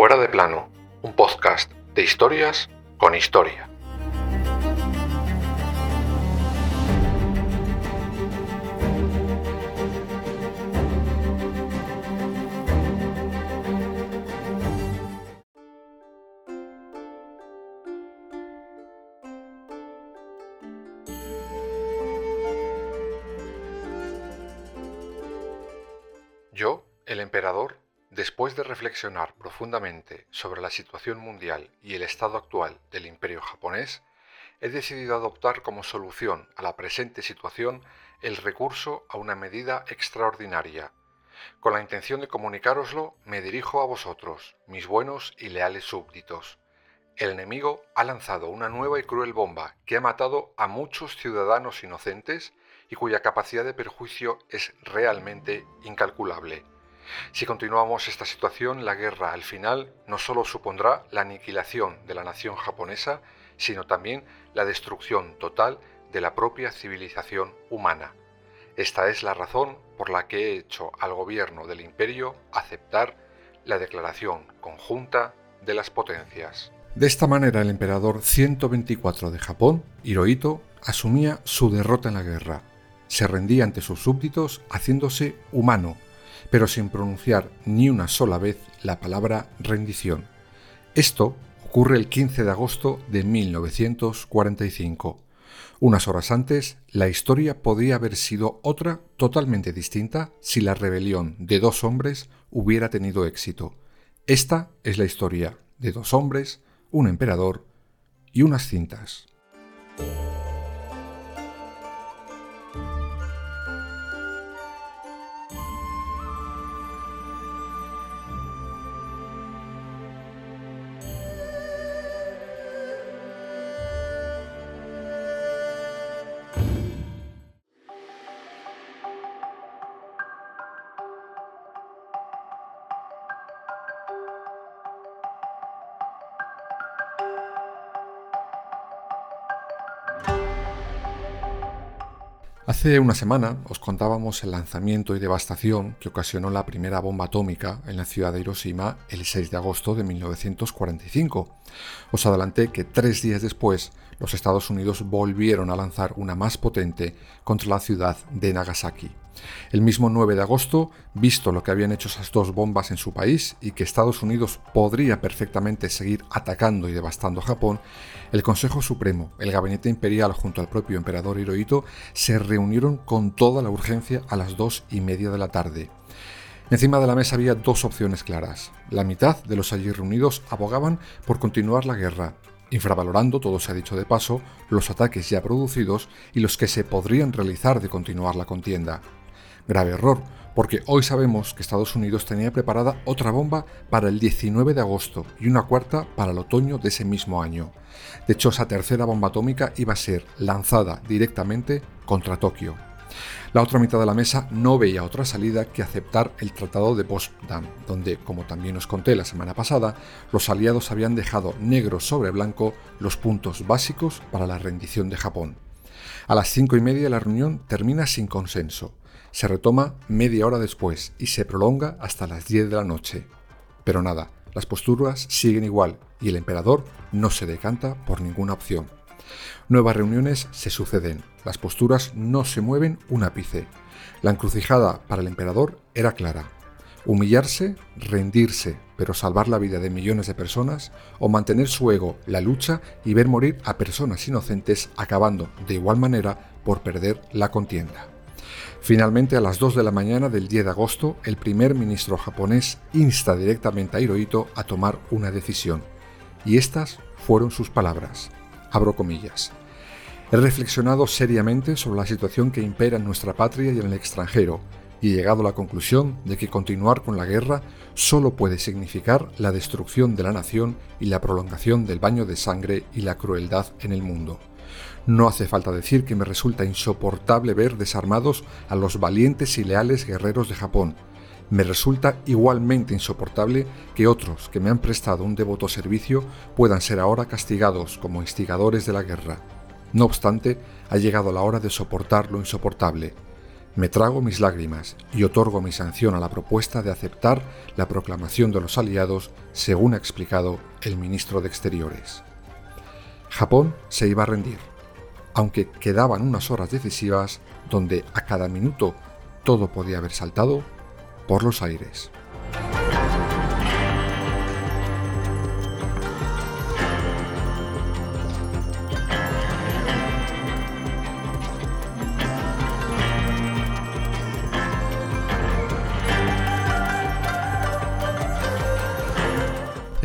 Fuera de plano, un podcast de historias con historia. Yo, el emperador, después de reflexionar profundamente sobre la situación mundial y el estado actual del imperio japonés, he decidido adoptar como solución a la presente situación el recurso a una medida extraordinaria. Con la intención de comunicároslo, me dirijo a vosotros, mis buenos y leales súbditos. El enemigo ha lanzado una nueva y cruel bomba que ha matado a muchos ciudadanos inocentes y cuya capacidad de perjuicio es realmente incalculable. Si continuamos esta situación, la guerra al final no solo supondrá la aniquilación de la nación japonesa, sino también la destrucción total de la propia civilización humana. Esta es la razón por la que he hecho al gobierno del imperio aceptar la declaración conjunta de las potencias. De esta manera el emperador 124 de Japón, Hirohito, asumía su derrota en la guerra. Se rendía ante sus súbditos haciéndose humano, pero sin pronunciar ni una sola vez la palabra rendición. Esto ocurre el 15 de agosto de 1945. Unas horas antes, la historia podía haber sido otra totalmente distinta si la rebelión de dos hombres hubiera tenido éxito. Esta es la historia de dos hombres, un emperador y unas cintas. Hace una semana os contábamos el lanzamiento y devastación que ocasionó la primera bomba atómica en la ciudad de Hiroshima el 6 de agosto de 1945. Os adelanté que tres días después los Estados Unidos volvieron a lanzar una más potente contra la ciudad de Nagasaki. El mismo 9 de agosto, visto lo que habían hecho esas dos bombas en su país y que Estados Unidos podría perfectamente seguir atacando y devastando Japón, el Consejo Supremo, el Gabinete Imperial junto al propio emperador Hirohito se reunieron con toda la urgencia a las dos y media de la tarde. Encima de la mesa había dos opciones claras. La mitad de los allí reunidos abogaban por continuar la guerra, infravalorando, todo se ha dicho de paso, los ataques ya producidos y los que se podrían realizar de continuar la contienda. Grave error, porque hoy sabemos que Estados Unidos tenía preparada otra bomba para el 19 de agosto y una cuarta para el otoño de ese mismo año. De hecho, esa tercera bomba atómica iba a ser lanzada directamente contra Tokio. La otra mitad de la mesa no veía otra salida que aceptar el Tratado de Potsdam, donde, como también os conté la semana pasada, los aliados habían dejado negro sobre blanco los puntos básicos para la rendición de Japón. A las cinco y media la reunión termina sin consenso se retoma media hora después y se prolonga hasta las 10 de la noche. Pero nada, las posturas siguen igual y el emperador no se decanta por ninguna opción. Nuevas reuniones se suceden, las posturas no se mueven un ápice. La encrucijada para el emperador era clara. Humillarse, rendirse, pero salvar la vida de millones de personas, o mantener su ego, la lucha y ver morir a personas inocentes acabando de igual manera por perder la contienda. Finalmente, a las 2 de la mañana del 10 de agosto, el primer ministro japonés insta directamente a Hirohito a tomar una decisión. Y estas fueron sus palabras. Abro comillas. He reflexionado seriamente sobre la situación que impera en nuestra patria y en el extranjero, y he llegado a la conclusión de que continuar con la guerra solo puede significar la destrucción de la nación y la prolongación del baño de sangre y la crueldad en el mundo. No hace falta decir que me resulta insoportable ver desarmados a los valientes y leales guerreros de Japón. Me resulta igualmente insoportable que otros que me han prestado un devoto servicio puedan ser ahora castigados como instigadores de la guerra. No obstante, ha llegado la hora de soportar lo insoportable. Me trago mis lágrimas y otorgo mi sanción a la propuesta de aceptar la proclamación de los aliados, según ha explicado el ministro de Exteriores. Japón se iba a rendir, aunque quedaban unas horas decisivas donde a cada minuto todo podía haber saltado por los aires.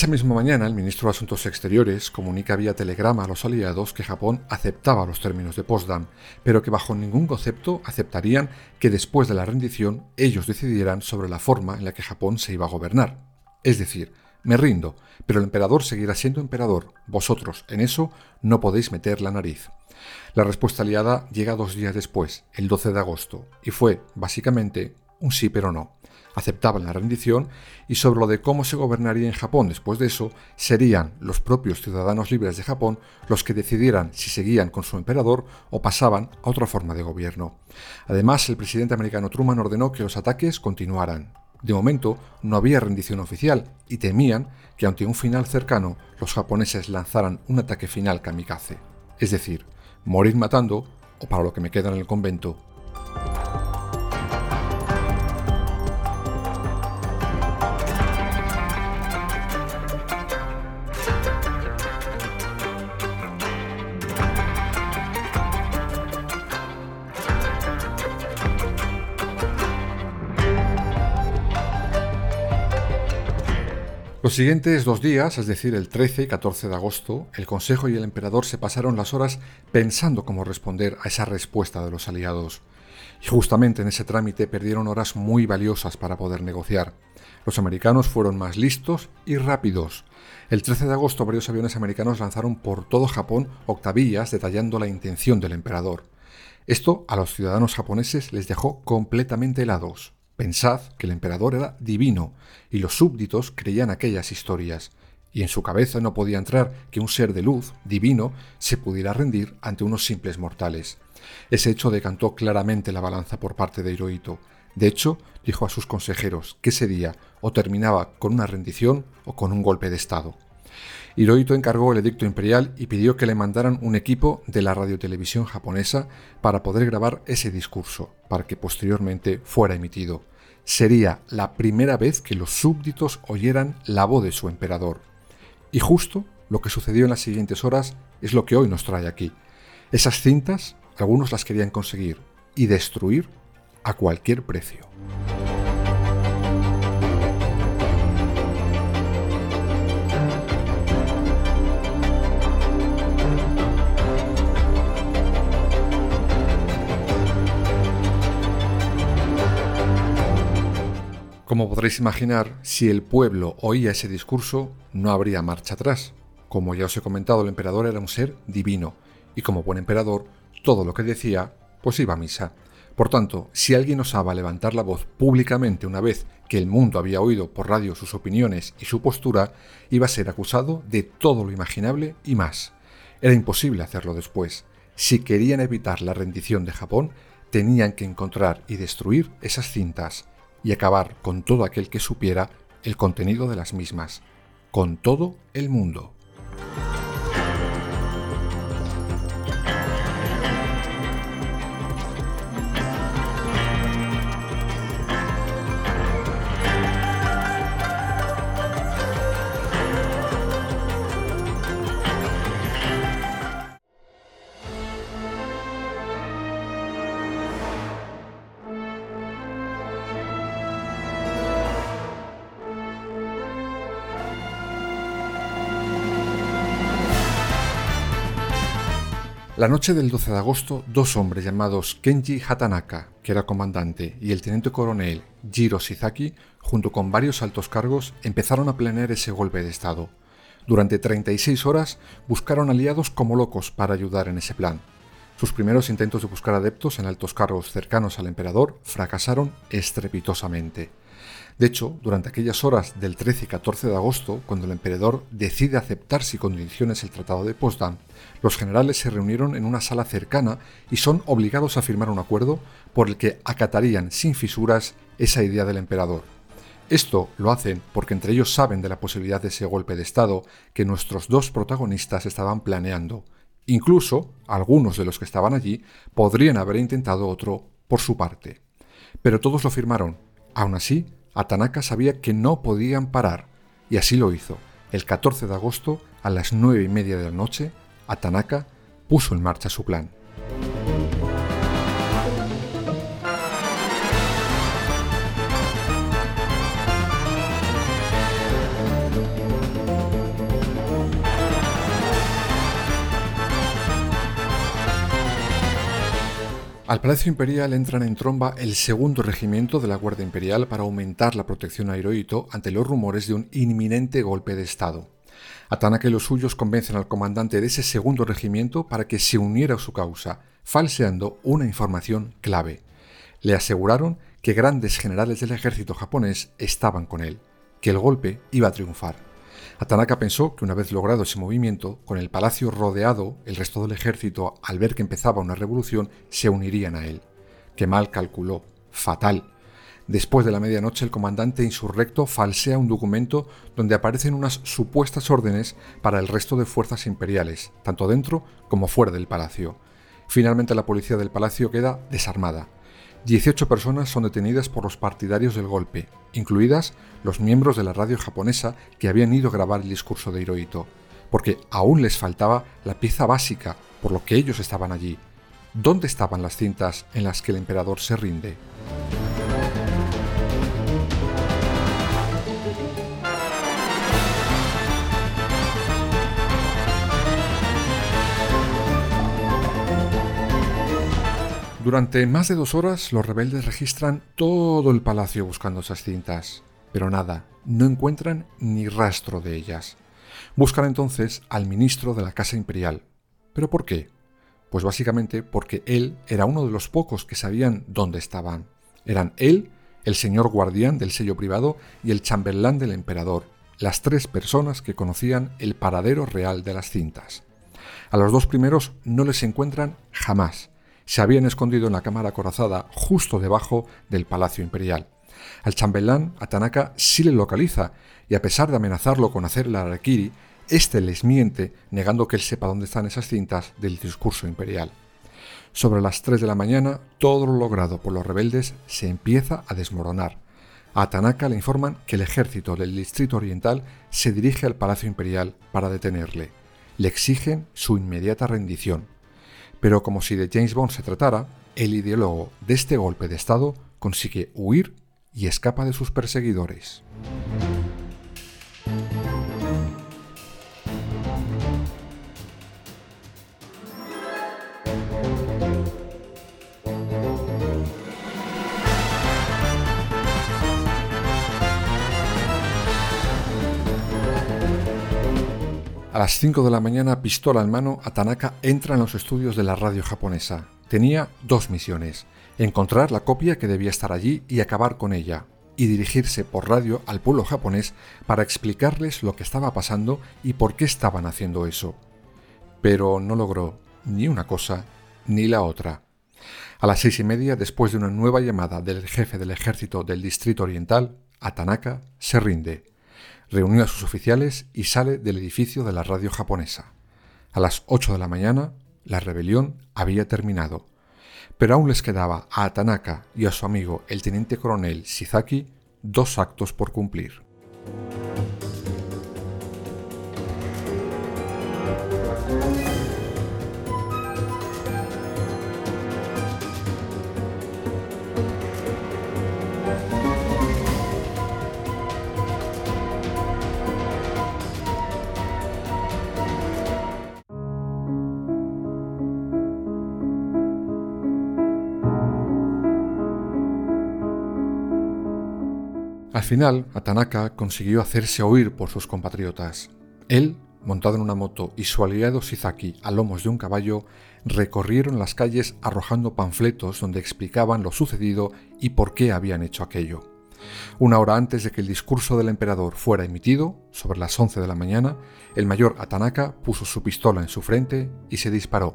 Esa misma mañana, el ministro de Asuntos Exteriores comunica vía telegrama a los aliados que Japón aceptaba los términos de Potsdam, pero que bajo ningún concepto aceptarían que después de la rendición ellos decidieran sobre la forma en la que Japón se iba a gobernar. Es decir, me rindo, pero el emperador seguirá siendo emperador. Vosotros, en eso, no podéis meter la nariz. La respuesta aliada llega dos días después, el 12 de agosto, y fue, básicamente, un sí pero no aceptaban la rendición y sobre lo de cómo se gobernaría en Japón después de eso, serían los propios ciudadanos libres de Japón los que decidieran si seguían con su emperador o pasaban a otra forma de gobierno. Además, el presidente americano Truman ordenó que los ataques continuaran. De momento, no había rendición oficial y temían que ante un final cercano los japoneses lanzaran un ataque final kamikaze, es decir, morir matando o para lo que me queda en el convento, Los siguientes dos días, es decir, el 13 y 14 de agosto, el Consejo y el Emperador se pasaron las horas pensando cómo responder a esa respuesta de los aliados. Y justamente en ese trámite perdieron horas muy valiosas para poder negociar. Los americanos fueron más listos y rápidos. El 13 de agosto varios aviones americanos lanzaron por todo Japón octavillas detallando la intención del emperador. Esto a los ciudadanos japoneses les dejó completamente helados. Pensad que el emperador era divino y los súbditos creían aquellas historias, y en su cabeza no podía entrar que un ser de luz, divino, se pudiera rendir ante unos simples mortales. Ese hecho decantó claramente la balanza por parte de Hirohito. De hecho, dijo a sus consejeros que ese día o terminaba con una rendición o con un golpe de Estado. Hirohito encargó el edicto imperial y pidió que le mandaran un equipo de la radiotelevisión japonesa para poder grabar ese discurso, para que posteriormente fuera emitido. Sería la primera vez que los súbditos oyeran la voz de su emperador. Y justo lo que sucedió en las siguientes horas es lo que hoy nos trae aquí. Esas cintas, algunos las querían conseguir y destruir a cualquier precio. Como podréis imaginar, si el pueblo oía ese discurso, no habría marcha atrás. Como ya os he comentado, el emperador era un ser divino, y como buen emperador, todo lo que decía, pues iba a misa. Por tanto, si alguien osaba levantar la voz públicamente una vez que el mundo había oído por radio sus opiniones y su postura, iba a ser acusado de todo lo imaginable y más. Era imposible hacerlo después. Si querían evitar la rendición de Japón, tenían que encontrar y destruir esas cintas, y acabar con todo aquel que supiera el contenido de las mismas, con todo el mundo. La noche del 12 de agosto, dos hombres llamados Kenji Hatanaka, que era comandante, y el teniente coronel Jiro Shizaki, junto con varios altos cargos, empezaron a planear ese golpe de Estado. Durante 36 horas buscaron aliados como locos para ayudar en ese plan. Sus primeros intentos de buscar adeptos en altos cargos cercanos al emperador fracasaron estrepitosamente. De hecho, durante aquellas horas del 13 y 14 de agosto, cuando el emperador decide aceptar sin condiciones el Tratado de Potsdam, los generales se reunieron en una sala cercana y son obligados a firmar un acuerdo por el que acatarían sin fisuras esa idea del emperador. Esto lo hacen porque entre ellos saben de la posibilidad de ese golpe de Estado que nuestros dos protagonistas estaban planeando. Incluso algunos de los que estaban allí podrían haber intentado otro por su parte. Pero todos lo firmaron. Aún así, Atanaka sabía que no podían parar, y así lo hizo. El 14 de agosto, a las nueve y media de la noche, Atanaka puso en marcha su plan. Al Palacio Imperial entran en tromba el segundo regimiento de la Guardia Imperial para aumentar la protección a Hirohito ante los rumores de un inminente golpe de Estado. Atanaka y los suyos convencen al comandante de ese segundo regimiento para que se uniera a su causa, falseando una información clave. Le aseguraron que grandes generales del ejército japonés estaban con él, que el golpe iba a triunfar. Atanaka pensó que una vez logrado ese movimiento, con el palacio rodeado, el resto del ejército, al ver que empezaba una revolución, se unirían a él. Que mal calculó. Fatal. Después de la medianoche, el comandante insurrecto falsea un documento donde aparecen unas supuestas órdenes para el resto de fuerzas imperiales, tanto dentro como fuera del palacio. Finalmente la policía del palacio queda desarmada. 18 personas son detenidas por los partidarios del golpe, incluidas los miembros de la radio japonesa que habían ido a grabar el discurso de Hirohito, porque aún les faltaba la pieza básica por lo que ellos estaban allí. ¿Dónde estaban las cintas en las que el emperador se rinde? Durante más de dos horas los rebeldes registran todo el palacio buscando esas cintas, pero nada, no encuentran ni rastro de ellas. Buscan entonces al ministro de la Casa Imperial. ¿Pero por qué? Pues básicamente porque él era uno de los pocos que sabían dónde estaban. Eran él, el señor guardián del sello privado y el chambelán del emperador, las tres personas que conocían el paradero real de las cintas. A los dos primeros no les encuentran jamás, se habían escondido en la cámara acorazada justo debajo del Palacio Imperial. Al chambelán, a Tanaka sí le localiza, y a pesar de amenazarlo con hacer el harakiri, éste les miente, negando que él sepa dónde están esas cintas del discurso imperial. Sobre las 3 de la mañana, todo lo logrado por los rebeldes se empieza a desmoronar. A Tanaka le informan que el ejército del Distrito Oriental se dirige al Palacio Imperial para detenerle. Le exigen su inmediata rendición. Pero como si de James Bond se tratara, el ideólogo de este golpe de Estado consigue huir y escapa de sus perseguidores. Las 5 de la mañana, pistola en mano, Atanaka entra en los estudios de la radio japonesa. Tenía dos misiones, encontrar la copia que debía estar allí y acabar con ella, y dirigirse por radio al pueblo japonés para explicarles lo que estaba pasando y por qué estaban haciendo eso. Pero no logró ni una cosa ni la otra. A las seis y media, después de una nueva llamada del jefe del ejército del Distrito Oriental, Atanaka se rinde reunió a sus oficiales y sale del edificio de la radio japonesa. A las 8 de la mañana, la rebelión había terminado, pero aún les quedaba a Tanaka y a su amigo el teniente coronel Shizaki dos actos por cumplir. Final, Atanaka consiguió hacerse oír por sus compatriotas. Él, montado en una moto, y su aliado Shizaki a lomos de un caballo, recorrieron las calles arrojando panfletos donde explicaban lo sucedido y por qué habían hecho aquello. Una hora antes de que el discurso del emperador fuera emitido, sobre las 11 de la mañana, el mayor Atanaka puso su pistola en su frente y se disparó.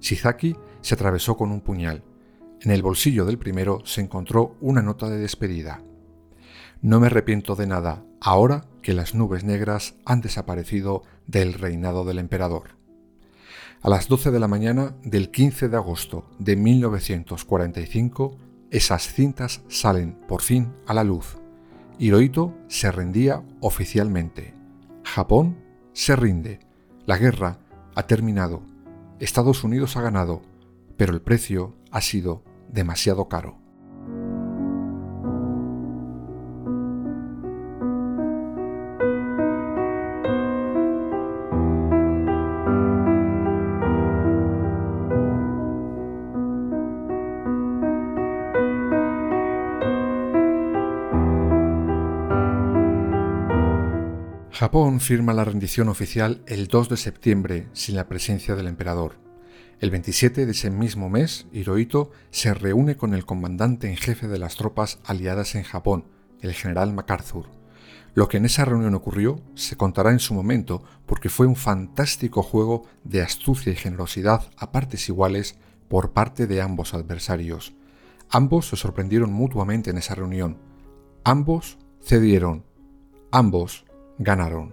Shizaki se atravesó con un puñal. En el bolsillo del primero se encontró una nota de despedida. No me arrepiento de nada ahora que las nubes negras han desaparecido del reinado del emperador. A las 12 de la mañana del 15 de agosto de 1945, esas cintas salen por fin a la luz. Hirohito se rendía oficialmente. Japón se rinde. La guerra ha terminado. Estados Unidos ha ganado, pero el precio ha sido demasiado caro. Japón firma la rendición oficial el 2 de septiembre sin la presencia del emperador. El 27 de ese mismo mes, Hirohito se reúne con el comandante en jefe de las tropas aliadas en Japón, el general MacArthur. Lo que en esa reunión ocurrió se contará en su momento porque fue un fantástico juego de astucia y generosidad a partes iguales por parte de ambos adversarios. Ambos se sorprendieron mutuamente en esa reunión. Ambos cedieron. Ambos ganaron.